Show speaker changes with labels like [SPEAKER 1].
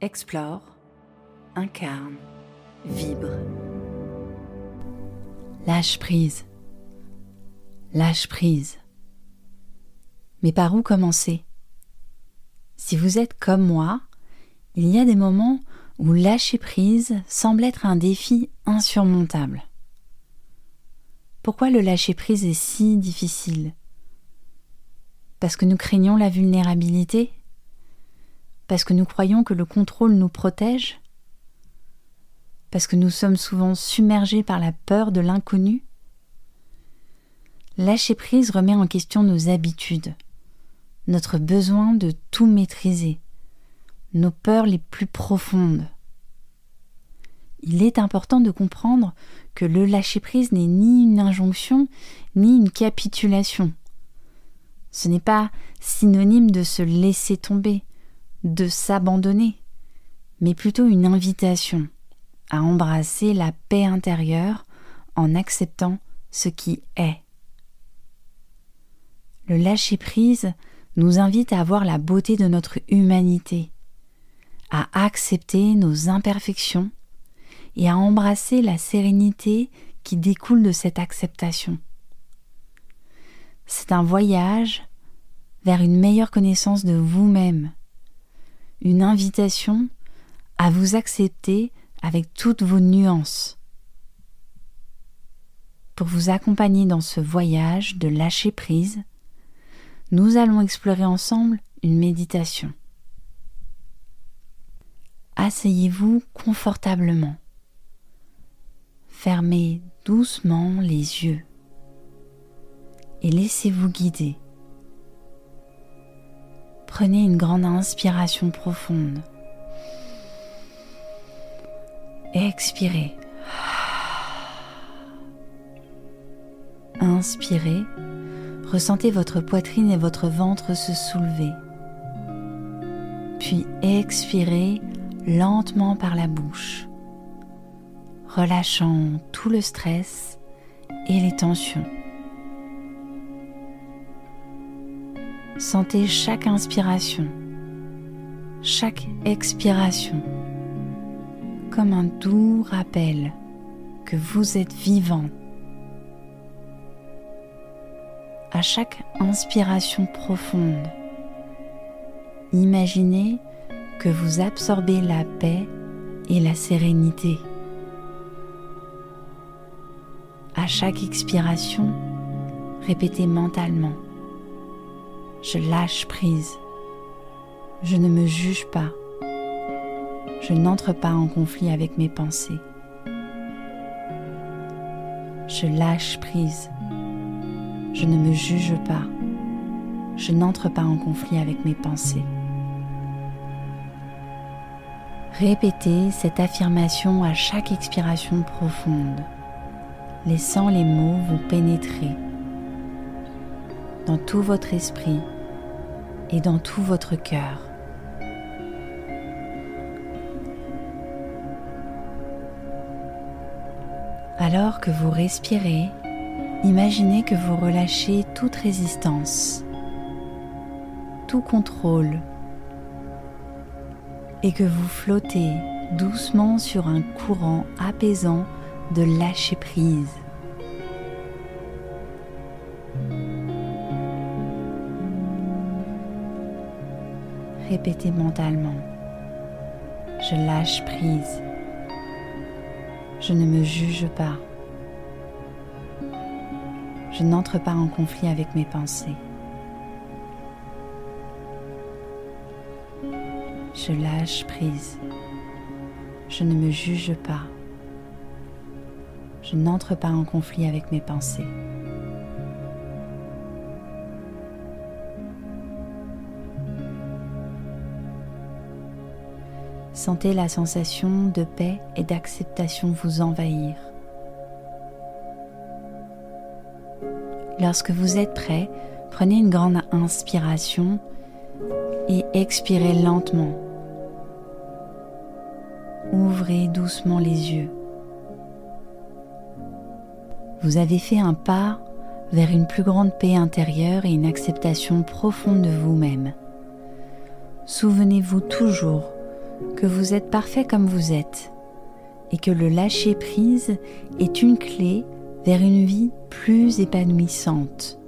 [SPEAKER 1] Explore, incarne, vibre.
[SPEAKER 2] Lâche prise. Lâche prise. Mais par où commencer? Si vous êtes comme moi, il y a des moments où lâcher prise semble être un défi insurmontable. Pourquoi le lâcher prise est si difficile? Parce que nous craignons la vulnérabilité? Parce que nous croyons que le contrôle nous protège Parce que nous sommes souvent submergés par la peur de l'inconnu Lâcher prise remet en question nos habitudes, notre besoin de tout maîtriser, nos peurs les plus profondes. Il est important de comprendre que le lâcher-prise n'est ni une injonction ni une capitulation. Ce n'est pas synonyme de se laisser tomber, de s'abandonner, mais plutôt une invitation à embrasser la paix intérieure en acceptant ce qui est. Le lâcher-prise nous invite à voir la beauté de notre humanité, à accepter nos imperfections et à embrasser la sérénité qui découle de cette acceptation. C'est un voyage vers une meilleure connaissance de vous-même, une invitation à vous accepter avec toutes vos nuances. Pour vous accompagner dans ce voyage de lâcher prise, nous allons explorer ensemble une méditation. Asseyez-vous confortablement. Fermez doucement les yeux et laissez-vous guider. Prenez une grande inspiration profonde. Expirez. Inspirez. Ressentez votre poitrine et votre ventre se soulever. Puis expirez lentement par la bouche, relâchant tout le stress et les tensions. Sentez chaque inspiration, chaque expiration comme un doux rappel que vous êtes vivant. À chaque inspiration profonde, imaginez que vous absorbez la paix et la sérénité. À chaque expiration, répétez mentalement Je lâche prise. Je ne me juge pas. Je n'entre pas en conflit avec mes pensées. Je lâche prise. Je ne me juge pas. Je n'entre pas en conflit avec mes pensées. Répétez cette affirmation à chaque expiration profonde, laissant les mots vous pénétrer dans tout votre esprit et dans tout votre cœur. Alors que vous respirez, imaginez que vous relâchez toute résistance, tout contrôle et que vous flottez doucement sur un courant apaisant de lâcher prise. Répétez mentalement. Je lâche prise. Je ne me juge pas. Je n'entre pas en conflit avec mes pensées. Je lâche prise. Je ne me juge pas. Je n'entre pas en conflit avec mes pensées. Sentez la sensation de paix et d'acceptation vous envahir. Lorsque vous êtes prêt, prenez une grande inspiration et expirez lentement ouvrez doucement les yeux. Vous avez fait un pas vers une plus grande paix intérieure et une acceptation profonde de vous-même. souvenez-vous toujours que vous êtes parfait comme vous êtes et que le lâcher prise est une clé vers une vie plus épanouissante.